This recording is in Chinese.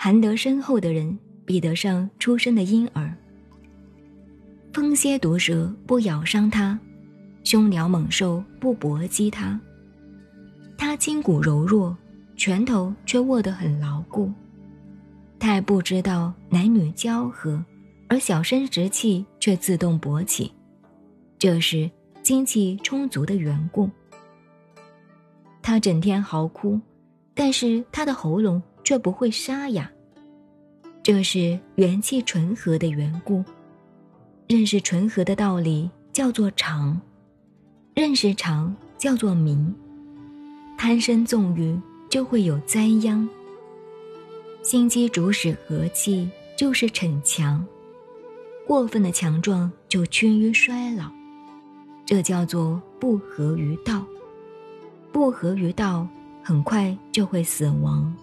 含德深厚的人，比得上出生的婴儿。风蝎毒蛇不咬伤他，凶鸟猛兽不搏击他。他筋骨柔弱，拳头却握得很牢固。太不知道男女交合，而小生殖器却自动勃起，这是精气充足的缘故。他整天嚎哭，但是他的喉咙却不会沙哑，这是元气纯和的缘故。认识纯和的道理叫做常，认识常叫做明。贪生纵欲就会有灾殃。心机主使和气，就是逞强；过分的强壮就趋于衰老，这叫做不合于道。不合于道，很快就会死亡。